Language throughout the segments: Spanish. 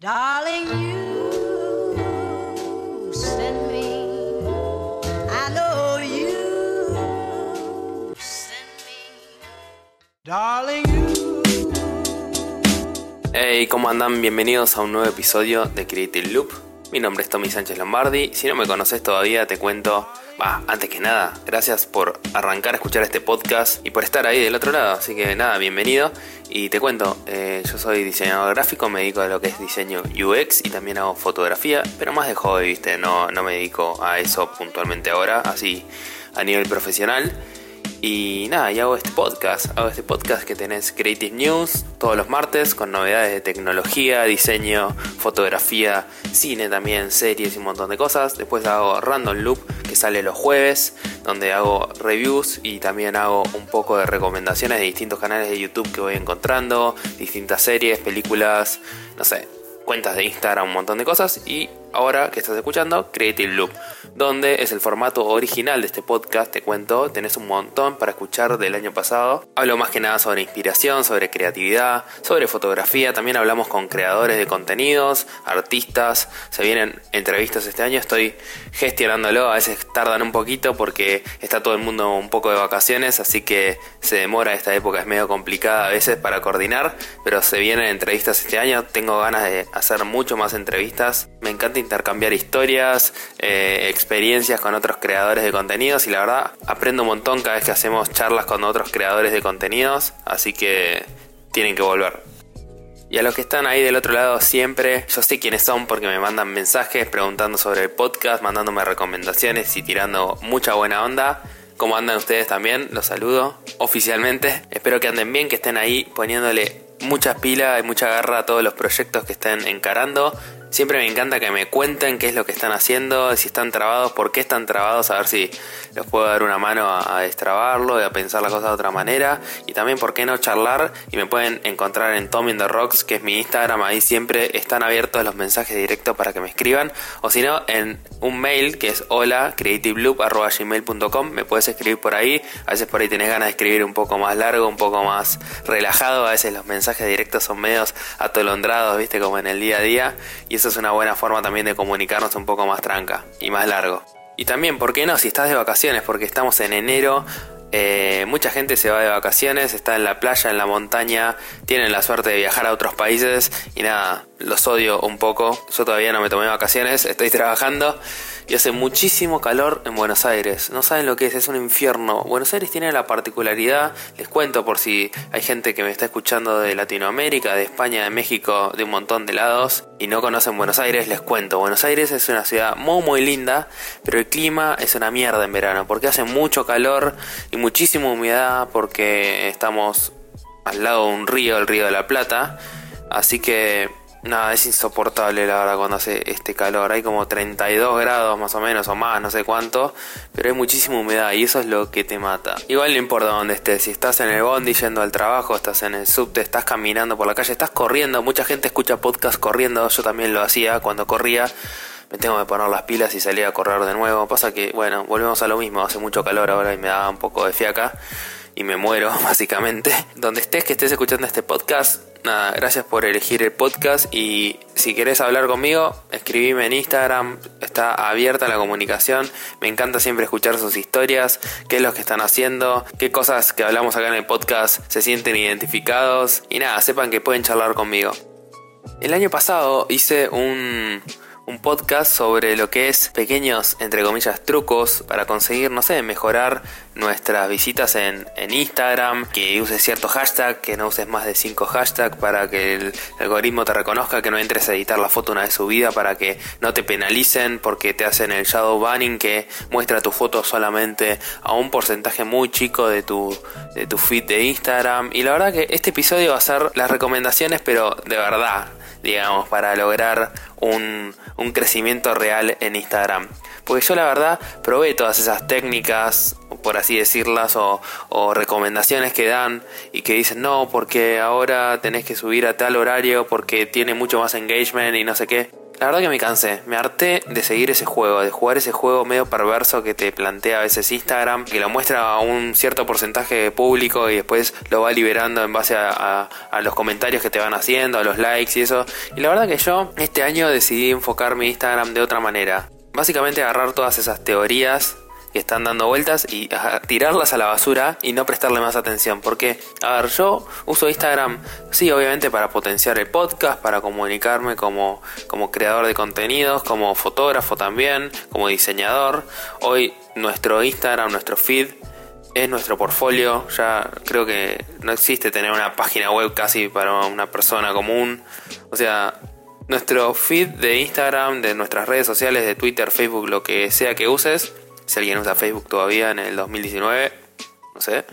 Darling, you send me. I know you send me. Darling, you. Hey, ¿cómo andan? Bienvenidos a un nuevo episodio de Creative Loop. Mi nombre es Tommy Sánchez Lombardi. Si no me conoces todavía, te cuento. Antes que nada, gracias por arrancar a escuchar este podcast y por estar ahí del otro lado. Así que nada, bienvenido. Y te cuento, eh, yo soy diseñador gráfico, me dedico a lo que es diseño UX y también hago fotografía, pero más de hobby, ¿viste? No, no me dedico a eso puntualmente ahora, así a nivel profesional. Y nada, y hago este podcast, hago este podcast que tenés Creative News todos los martes con novedades de tecnología, diseño, fotografía, cine también, series y un montón de cosas. Después hago Random Loop que sale los jueves, donde hago reviews y también hago un poco de recomendaciones de distintos canales de YouTube que voy encontrando, distintas series, películas, no sé, cuentas de Instagram, un montón de cosas. Y ahora que estás escuchando, Creative Loop, donde es el formato original de este podcast, te cuento, tenés un montón para escuchar del año pasado. Hablo más que nada sobre inspiración, sobre creatividad, sobre fotografía, también hablamos con creadores de contenidos, artistas, se vienen entrevistas este año, estoy gestionándolo, a veces tardan un poquito porque está todo el mundo un poco de vacaciones, así que se demora esta época, es medio complicada a veces para coordinar, pero se vienen entrevistas este año, tengo ganas de hacer mucho más entrevistas, me encanta intercambiar historias, eh, experiencias con otros creadores de contenidos y la verdad aprendo un montón cada vez que hacemos charlas con otros creadores de contenidos, así que tienen que volver. Y a los que están ahí del otro lado siempre, yo sé quiénes son porque me mandan mensajes preguntando sobre el podcast, mandándome recomendaciones y tirando mucha buena onda. ¿Cómo andan ustedes también? Los saludo oficialmente. Espero que anden bien, que estén ahí poniéndole muchas pilas y mucha garra a todos los proyectos que estén encarando. Siempre me encanta que me cuenten qué es lo que están haciendo, si están trabados, por qué están trabados, a ver si los puedo dar una mano a, destrabarlo y a pensar las cosas de otra manera. Y también por qué no charlar y me pueden encontrar en Tommy in the Rocks, que es mi Instagram, ahí siempre están abiertos los mensajes directos para que me escriban. O si no, en un mail que es hola me puedes escribir por ahí. A veces por ahí tenés ganas de escribir un poco más largo, un poco más relajado. A veces los mensajes directos son medios atolondrados, viste, como en el día a día. Y eso es una buena forma también de comunicarnos un poco más tranca y más largo. Y también, ¿por qué no? Si estás de vacaciones, porque estamos en enero, eh, mucha gente se va de vacaciones, está en la playa, en la montaña, tienen la suerte de viajar a otros países y nada, los odio un poco. Yo todavía no me tomé vacaciones, estoy trabajando y hace muchísimo calor en Buenos Aires. No saben lo que es, es un infierno. Buenos Aires tiene la particularidad, les cuento por si hay gente que me está escuchando de Latinoamérica, de España, de México, de un montón de lados y no conocen Buenos Aires, les cuento. Buenos Aires es una ciudad muy muy linda, pero el clima es una mierda en verano porque hace mucho calor y muchísima humedad porque estamos al lado de un río, el río de la Plata. Así que Nada, es insoportable la verdad cuando hace este calor. Hay como 32 grados más o menos o más, no sé cuánto. Pero hay muchísima humedad y eso es lo que te mata. Igual no importa dónde estés. Si estás en el bondi yendo al trabajo, estás en el subte, estás caminando por la calle, estás corriendo. Mucha gente escucha podcast corriendo. Yo también lo hacía cuando corría. Me tengo que poner las pilas y salir a correr de nuevo. Pasa que, bueno, volvemos a lo mismo. Hace mucho calor ahora y me da un poco de fiaca y me muero, básicamente. Donde estés, que estés escuchando este podcast, nada, gracias por elegir el podcast y si querés hablar conmigo, escribime en Instagram, está abierta la comunicación, me encanta siempre escuchar sus historias, qué es lo que están haciendo, qué cosas que hablamos acá en el podcast se sienten identificados y nada, sepan que pueden charlar conmigo. El año pasado hice un, un podcast sobre lo que es pequeños, entre comillas, trucos para conseguir, no sé, mejorar nuestras visitas en, en Instagram, que uses cierto hashtag, que no uses más de 5 hashtags para que el algoritmo te reconozca, que no entres a editar la foto una vez subida para que no te penalicen porque te hacen el shadow banning que muestra tu foto solamente a un porcentaje muy chico de tu, de tu feed de Instagram. Y la verdad que este episodio va a ser las recomendaciones, pero de verdad, digamos, para lograr un, un, crecimiento real en Instagram. Porque yo la verdad probé todas esas técnicas, por así decirlas, o, o, recomendaciones que dan y que dicen, no, porque ahora tenés que subir a tal horario porque tiene mucho más engagement y no sé qué. La verdad que me cansé, me harté de seguir ese juego, de jugar ese juego medio perverso que te plantea a veces Instagram, que lo muestra a un cierto porcentaje de público y después lo va liberando en base a, a los comentarios que te van haciendo, a los likes y eso. Y la verdad que yo este año decidí enfocar mi Instagram de otra manera. Básicamente agarrar todas esas teorías que están dando vueltas y tirarlas a la basura y no prestarle más atención. Porque, a ver, yo uso Instagram, sí, obviamente para potenciar el podcast, para comunicarme como, como creador de contenidos, como fotógrafo también, como diseñador. Hoy nuestro Instagram, nuestro feed es nuestro portfolio. Ya creo que no existe tener una página web casi para una persona común. O sea, nuestro feed de Instagram, de nuestras redes sociales, de Twitter, Facebook, lo que sea que uses, si alguien usa Facebook todavía en el 2019, no sé,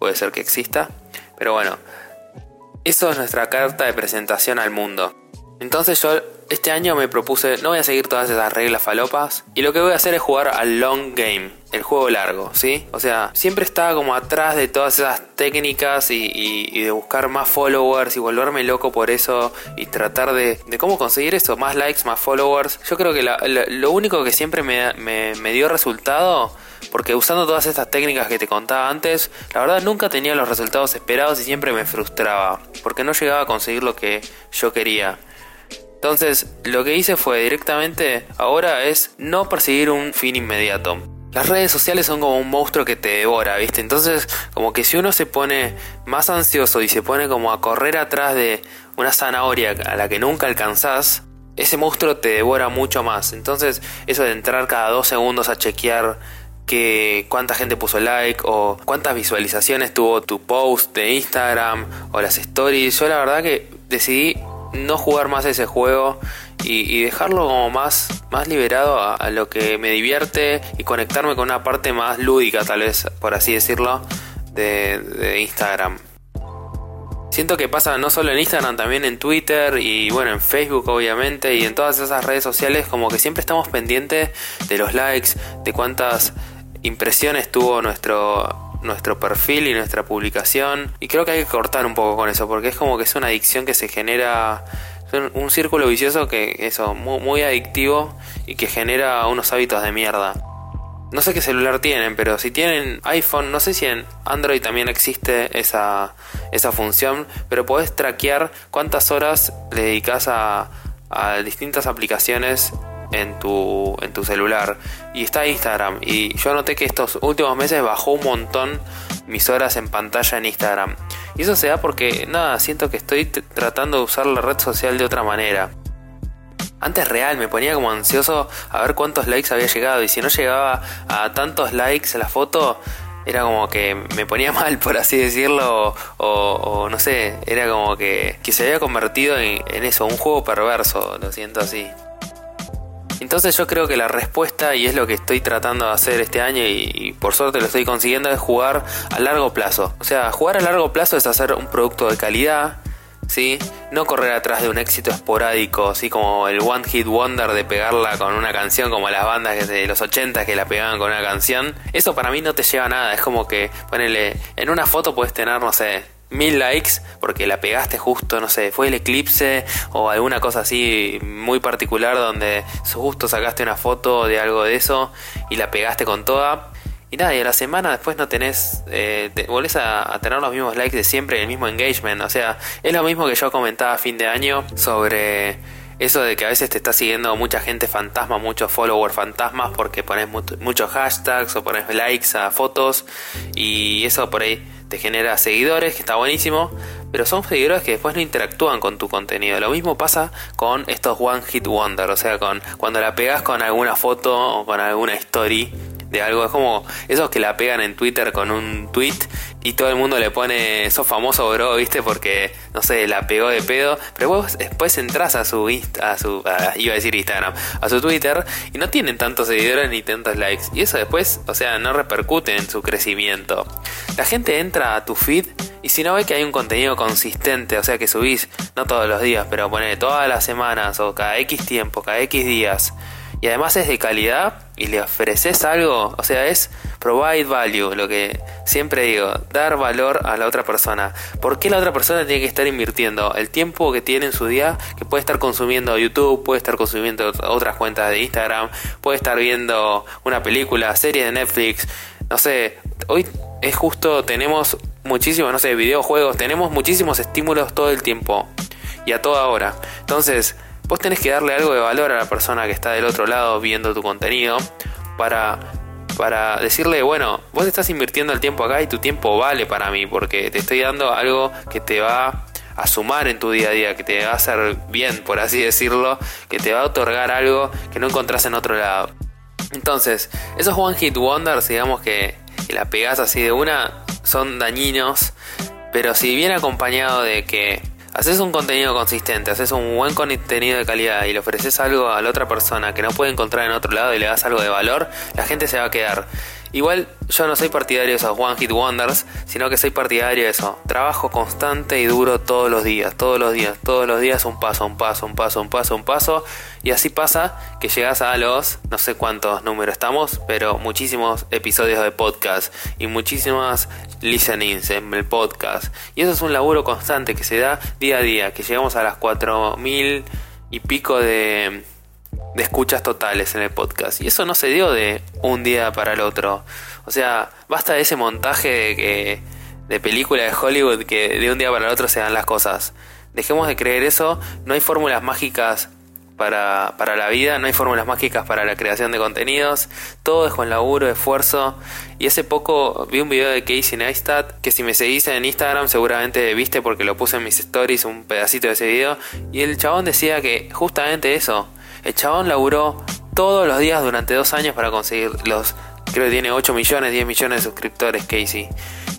puede ser que exista. Pero bueno, eso es nuestra carta de presentación al mundo. Entonces yo este año me propuse, no voy a seguir todas esas reglas falopas, y lo que voy a hacer es jugar al long game, el juego largo, ¿sí? O sea, siempre estaba como atrás de todas esas técnicas y, de buscar más followers y volverme loco por eso y tratar de, cómo conseguir eso, más likes, más followers. Yo creo que lo único que siempre me, me dio resultado porque usando todas estas técnicas que te contaba antes, la verdad nunca tenía los resultados esperados y siempre me frustraba, porque no llegaba a conseguir lo que yo quería. Entonces, lo que hice fue directamente ahora es no perseguir un fin inmediato. Las redes sociales son como un monstruo que te devora, ¿viste? Entonces, como que si uno se pone más ansioso y se pone como a correr atrás de una zanahoria a la que nunca alcanzás, ese monstruo te devora mucho más. Entonces, eso de entrar cada dos segundos a chequear que cuánta gente puso like o cuántas visualizaciones tuvo tu post de Instagram o las stories. Yo la verdad que decidí no jugar más ese juego y, dejarlo como más, más liberado a, lo que me divierte y conectarme con una parte más lúdica, tal vez, por así decirlo, de, Instagram. Siento que pasa no solo en Instagram, también en Twitter y bueno, en Facebook obviamente y en todas esas redes sociales como que siempre estamos pendientes de los likes, de cuántas impresiones tuvo nuestro nuestro perfil y nuestra publicación. Y creo que hay que cortar un poco con eso, porque es como que es una adicción que se genera, un círculo vicioso que eso, muy, adictivo y que genera unos hábitos de mierda. No sé qué celular tienen, pero si tienen iPhone, no sé si en Android también existe esa, esa función, pero podés traquear cuántas horas le dedicas a, a distintas aplicaciones en tu, en tu celular. Y está Instagram. Y yo noté que estos últimos meses bajó un montón mis horas en pantalla en Instagram. Y eso se da porque, nada, siento que estoy tratando de usar la red social de otra manera. Antes real, me ponía como ansioso a ver cuántos likes había llegado. Y si no llegaba a tantos likes la foto, era como que me ponía mal, por así decirlo, o, no sé, era como que, que se había convertido en, en, eso, un juego perverso, lo siento así. Entonces yo creo que la respuesta, y es lo que estoy tratando de hacer este año y, por suerte lo estoy consiguiendo, es jugar a largo plazo. O sea, jugar a largo plazo es hacer un producto de calidad, ¿sí? No correr atrás de un éxito esporádico, así como el One Hit Wonder de pegarla con una canción, como las bandas de los 80 que la pegaban con una canción. Eso para mí no te lleva a nada, es como que, ponele, en una foto puedes tener, no sé, mil likes porque la pegaste justo, no sé, fue el eclipse o alguna cosa así muy particular donde justo sacaste una foto de algo de eso y la pegaste con toda. Y nada, y a la semana después no tenés, eh, volvés a, tener los mismos likes de siempre, el mismo engagement. O sea, es lo mismo que yo comentaba a fin de año sobre eso de que a veces te está siguiendo mucha gente fantasma, muchos followers fantasmas porque pones muchos hashtags o pones likes a fotos y eso por ahí te genera seguidores, que está buenísimo, pero son seguidores que después no interactúan con tu contenido. Lo mismo pasa con estos One Hit Wonder, o sea, con cuando la pegas con alguna foto o con alguna story de algo. Es como esos que la pegan en Twitter con un tweet y todo el mundo le pone, sos famoso bro, viste, porque, no sé, la pegó de pedo. Pero vos después entras a su, a su iba a decir Instagram, a su Twitter y no tienen tantos seguidores ni tantos likes. Y eso después, o sea, no repercute en su crecimiento. La gente entra a tu feed y si no ve que hay un contenido consistente, o sea, que subís, no todos los días, pero pone todas las semanas o cada X tiempo, cada X días y además es de calidad y le ofreces algo, o sea, es provide value, lo que siempre digo, dar valor a la otra persona. ¿Por qué la otra persona tiene que estar invirtiendo el tiempo que tiene en su día, que puede estar consumiendo YouTube, puede estar consumiendo otras cuentas de Instagram, puede estar viendo una película, serie de Netflix, no sé, hoy es justo, tenemos muchísimos, no sé, videojuegos, tenemos muchísimos estímulos todo el tiempo y a toda hora. Entonces, vos tenés que darle algo de valor a la persona que está del otro lado viendo tu contenido para para decirle, bueno, vos estás invirtiendo el tiempo acá y tu tiempo vale para mí porque te estoy dando algo que te va a sumar en tu día a día, que te va a hacer bien, por así decirlo, que te va a otorgar algo que no encontrás en otro lado. Entonces, esos One Hit Wonders, digamos que, que la pegás así de una, son dañinos, pero si viene acompañado de que haces un contenido consistente, haces un buen contenido de calidad y le ofreces algo a la otra persona que no puede encontrar en otro lado y le das algo de valor, la gente se va a quedar. Igual yo no soy partidario de esos One Hit Wonders, sino que soy partidario de eso. Trabajo constante y duro todos los días, todos los días, todos los días, un paso, un paso, un paso, un paso, un paso. Y así pasa que llegas a los, no sé cuántos números estamos, pero muchísimos episodios de podcast y muchísimas listenings en el podcast. Y eso es un laburo constante que se da día a día, que llegamos a las 4000 y pico de de escuchas totales en el podcast. Y eso no se dio de un día para el otro. O sea, basta de ese montaje de, que, de película de Hollywood que de un día para el otro se dan las cosas. Dejemos de creer eso. No hay fórmulas mágicas para, para la vida, no hay fórmulas mágicas para la creación de contenidos. Todo es con laburo, esfuerzo. Y hace poco vi un video de Casey Neistat, que si me seguís en Instagram seguramente viste porque lo puse en mis stories un pedacito de ese video. Y el chabón decía que justamente eso, el chabón laburó todos los días durante dos años para conseguir los. Creo que tiene 8 millones, 10 millones de suscriptores, Casey.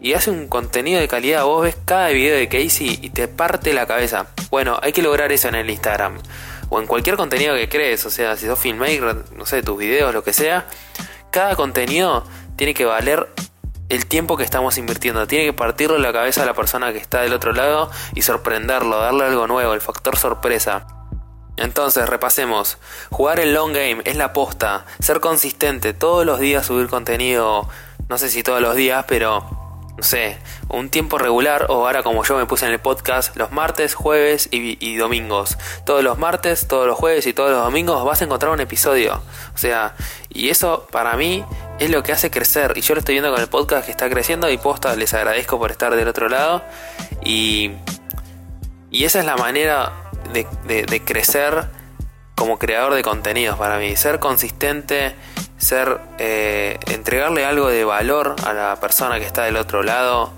Y hace un contenido de calidad. Vos ves cada video de Casey y te parte la cabeza. Bueno, hay que lograr eso en el Instagram. O en cualquier contenido que crees. O sea, si sos filmmaker, no sé, tus videos, lo que sea. Cada contenido tiene que valer el tiempo que estamos invirtiendo. Tiene que partirle la cabeza a la persona que está del otro lado y sorprenderlo, darle algo nuevo, el factor sorpresa. Entonces, repasemos. Jugar el long game es la posta. Ser consistente, todos los días subir contenido, no sé si todos los días, pero no sé, un tiempo regular o ahora como yo me puse en el podcast, los martes, jueves y, domingos. Todos los martes, todos los jueves y todos los domingos vas a encontrar un episodio. O sea, y eso para mí es lo que hace crecer. Y yo lo estoy viendo con el podcast que está creciendo y posta, les agradezco por estar del otro lado. Y, y esa es la manera de, crecer como creador de contenidos para mí. Ser consistente, ser eh, entregarle algo de valor a la persona que está del otro lado,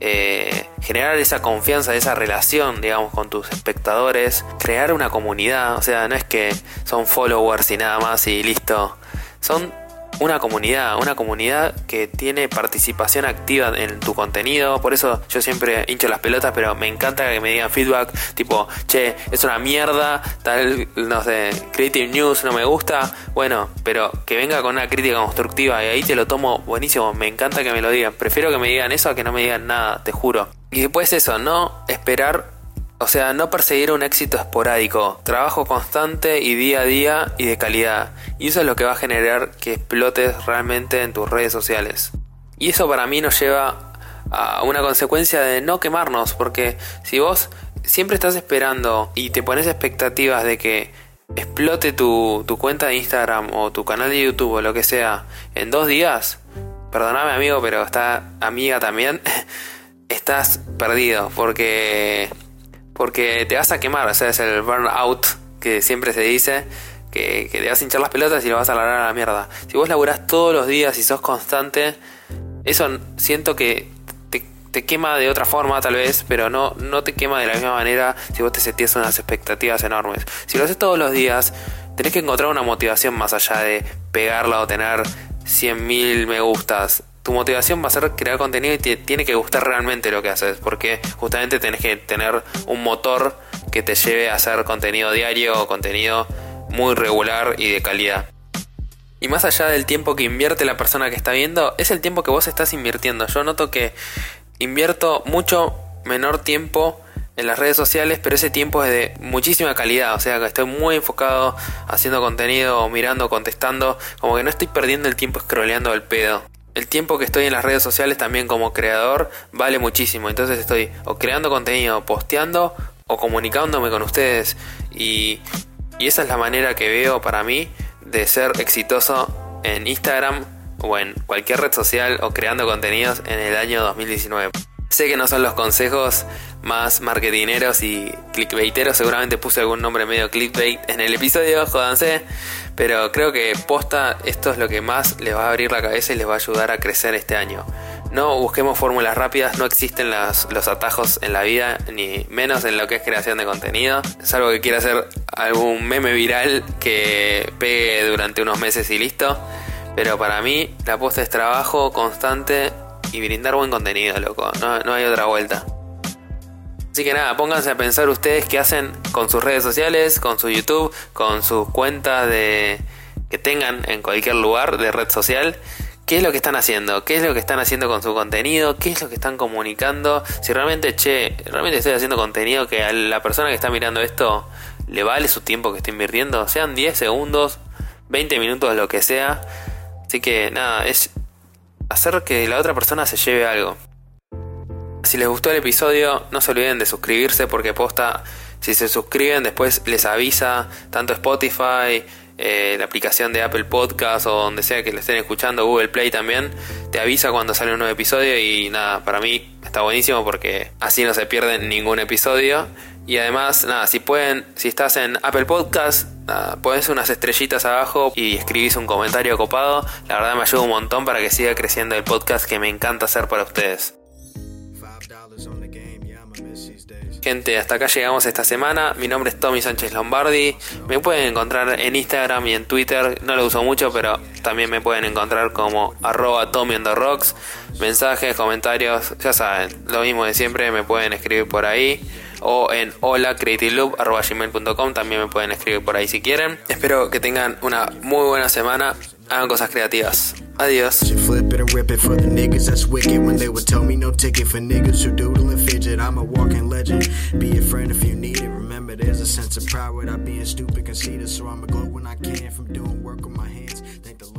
eh, generar esa confianza, esa relación, digamos, con tus espectadores, crear una comunidad. O sea, no es que son followers y nada más y listo. Son una comunidad, una comunidad que tiene participación activa en tu contenido. Por eso yo siempre hincho las pelotas, pero me encanta que me digan feedback tipo, che, es una mierda, tal, no sé, Creative News no me gusta. Bueno, pero que venga con una crítica constructiva y ahí te lo tomo buenísimo. Me encanta que me lo digan. Prefiero que me digan eso a que no me digan nada, te juro. Y después eso, no esperar o sea, no perseguir un éxito esporádico, trabajo constante y día a día y de calidad. Y eso es lo que va a generar que explotes realmente en tus redes sociales. Y eso para mí nos lleva a una consecuencia de no quemarnos, porque si vos siempre estás esperando y te pones expectativas de que explote tu, tu cuenta de Instagram o tu canal de YouTube o lo que sea en dos días, perdóname amigo, pero está amiga también, estás perdido, porque porque te vas a quemar, o sea, es el burnout que siempre se dice, que, te vas a hinchar las pelotas y lo vas a largar a la mierda. Si vos laburás todos los días y sos constante, eso siento que te, quema de otra forma tal vez, pero no, no te quema de la misma manera si vos te sentías unas expectativas enormes. Si lo haces todos los días, tenés que encontrar una motivación más allá de pegarla o tener 100.000 me gustas tu motivación va a ser crear contenido y te tiene que gustar realmente lo que haces, porque justamente tenés que tener un motor que te lleve a hacer contenido diario o contenido muy regular y de calidad. Y más allá del tiempo que invierte la persona que está viendo, es el tiempo que vos estás invirtiendo. Yo noto que invierto mucho menor tiempo en las redes sociales, pero ese tiempo es de muchísima calidad, o sea que estoy muy enfocado haciendo contenido, mirando, contestando, como que no estoy perdiendo el tiempo scrolleando el pedo. El tiempo que estoy en las redes sociales también como creador vale muchísimo, entonces estoy o creando contenido, posteando o comunicándome con ustedes. Y, y esa es la manera que veo para mí de ser exitoso en Instagram o en cualquier red social o creando contenidos en el año 2019. Sé que no son los consejos más marketineros y clickbaiteros, seguramente puse algún nombre medio clickbait en el episodio, jodanse, pero creo que posta esto es lo que más les va a abrir la cabeza y les va a ayudar a crecer este año. No busquemos fórmulas rápidas, no existen los atajos en la vida, ni menos en lo que es creación de contenido. Salvo que quiera hacer algún meme viral que pegue durante unos meses y listo. Pero para mí la posta es trabajo constante y brindar buen contenido, loco. No, hay otra vuelta. Así que nada, pónganse a pensar ustedes qué hacen con sus redes sociales, con su YouTube, con sus cuentas de que tengan en cualquier lugar de red social. ¿Qué es lo que están haciendo? ¿Qué es lo que están haciendo con su contenido? ¿Qué es lo que están comunicando? Si realmente, che, realmente estoy haciendo contenido que a la persona que está mirando esto le vale su tiempo que está invirtiendo, sean 10 segundos, 20 minutos, lo que sea. Así que nada, es hacer que la otra persona se lleve algo. Si les gustó el episodio, no se olviden de suscribirse porque posta, si se suscriben después les avisa tanto Spotify, eh, la aplicación de Apple Podcast o donde sea que lo estén escuchando, Google Play también, te avisa cuando sale un nuevo episodio y nada, para mí está buenísimo porque así no se pierden ningún episodio. Y además, nada, si pueden, si estás en Apple Podcast, nada, unas estrellitas abajo y escribís un comentario copado. La verdad me ayuda un montón para que siga creciendo el podcast que me encanta hacer para ustedes. Gente, hasta acá llegamos esta semana. Mi nombre es Tommy Sánchez Lombardi. Me pueden encontrar en Instagram y en Twitter. No lo uso mucho, pero también me pueden encontrar como arroba Tommy rocks. Mensajes, comentarios, ya saben, lo mismo de siempre, me pueden escribir por ahí o en holacreativeloop.com también me pueden escribir por ahí si quieren. Espero que tengan una muy buena semana. Hagan cosas creativas. Adiós. Flip it and rip it for the niggas that's wicked when they would tell me no ticket for niggas who doodle and fidget. I'm a walking legend. Be a friend if you need it. Remember, there's a sense of pride without being stupid, conceited. So I'm a glow when I can from doing work with my hands. Thank the